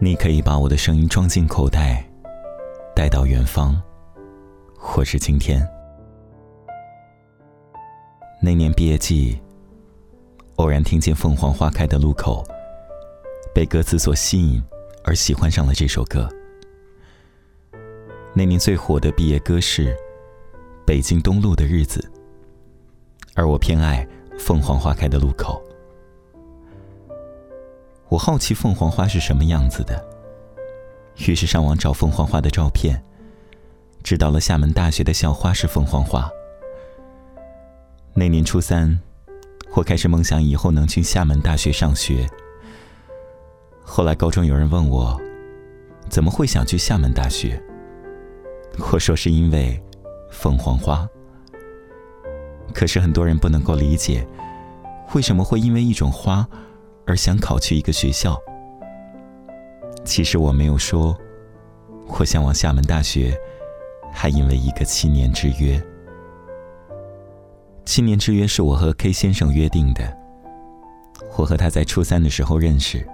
你可以把我的声音装进口袋，带到远方，或是今天。那年毕业季，偶然听见凤凰花开的路口，被歌词所吸引，而喜欢上了这首歌。那年最火的毕业歌是《北京东路的日子》，而我偏爱凤凰花开的路口。我好奇凤凰花是什么样子的，于是上网找凤凰花的照片，知道了厦门大学的校花是凤凰花。那年初三，我开始梦想以后能去厦门大学上学。后来高中有人问我，怎么会想去厦门大学？我说是因为凤凰花。可是很多人不能够理解，为什么会因为一种花？而想考去一个学校，其实我没有说，我向往厦门大学，还因为一个七年之约。七年之约是我和 K 先生约定的。我和他在初三的时候认识，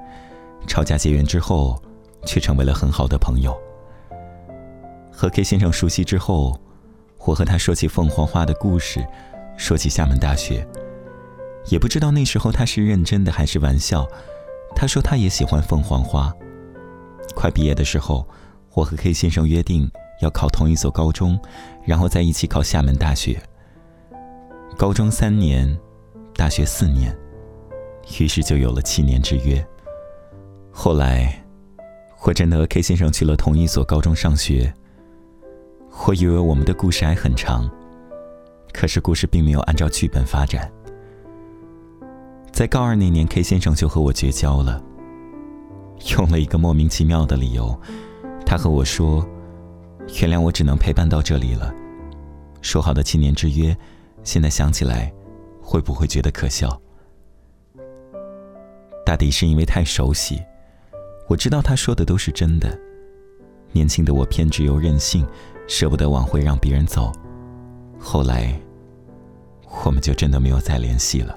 吵架结缘之后，却成为了很好的朋友。和 K 先生熟悉之后，我和他说起凤凰花的故事，说起厦门大学。也不知道那时候他是认真的还是玩笑。他说他也喜欢凤凰花。快毕业的时候，我和 K 先生约定要考同一所高中，然后在一起考厦门大学。高中三年，大学四年，于是就有了七年之约。后来，我真的和 K 先生去了同一所高中上学。我以为我们的故事还很长，可是故事并没有按照剧本发展。在高二那年，K 先生就和我绝交了。用了一个莫名其妙的理由，他和我说：“原谅我只能陪伴到这里了。”说好的七年之约，现在想起来，会不会觉得可笑？大抵是因为太熟悉，我知道他说的都是真的。年轻的我偏执又任性，舍不得挽回让别人走。后来，我们就真的没有再联系了。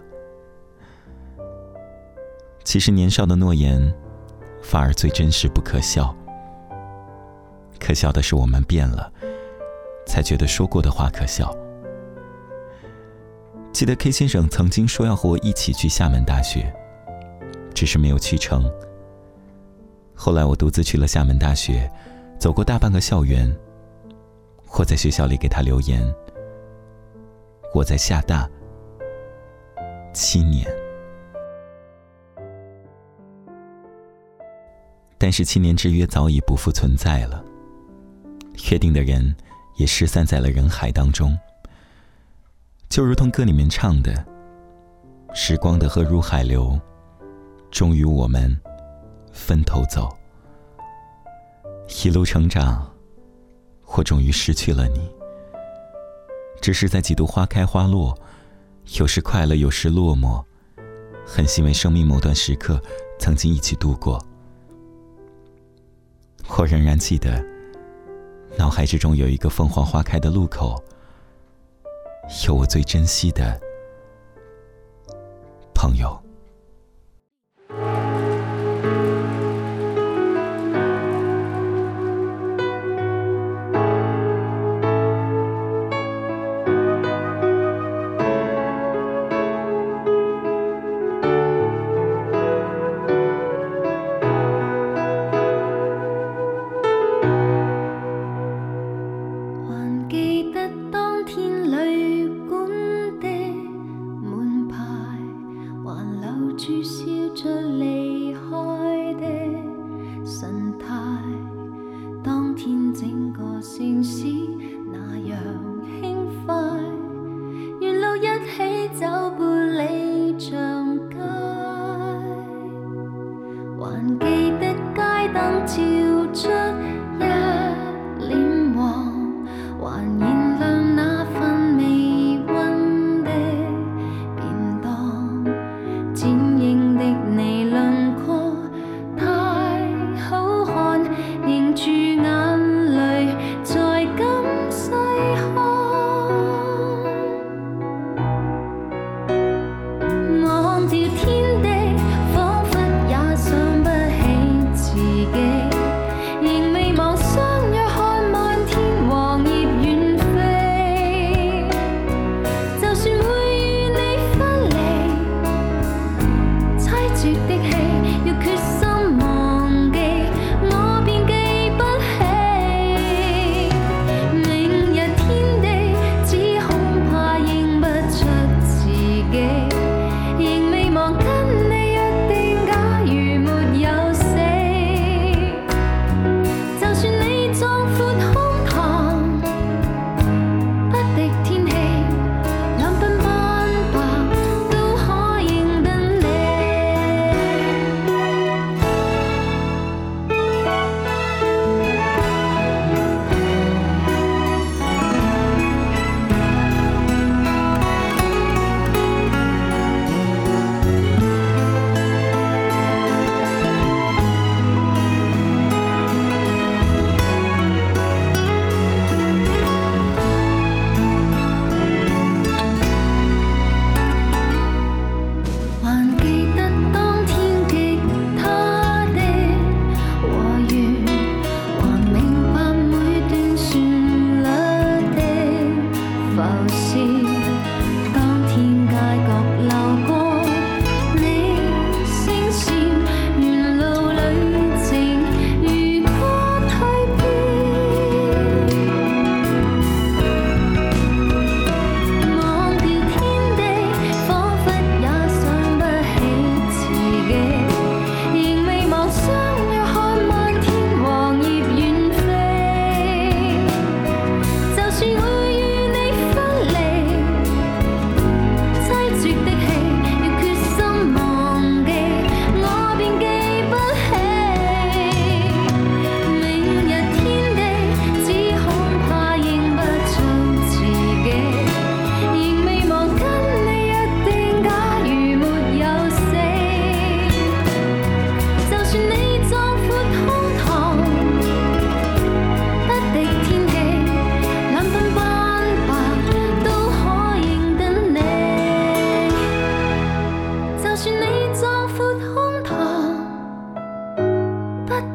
其实年少的诺言，反而最真实不可笑。可笑的是我们变了，才觉得说过的话可笑。记得 K 先生曾经说要和我一起去厦门大学，只是没有去成。后来我独自去了厦门大学，走过大半个校园。我在学校里给他留言：“我在厦大七年。”但是七年之约早已不复存在了，约定的人也失散在了人海当中。就如同歌里面唱的：“时光的河入海流，终于我们分头走。一路成长，我终于失去了你。只是在几度花开花落，有时快乐，有时落寞，很欣慰生命某段时刻曾经一起度过。”我仍然记得，脑海之中有一个凤凰花开的路口，有我最珍惜的朋友。城市那样轻快，沿路一起走半里长街，还记得街灯照。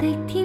的天。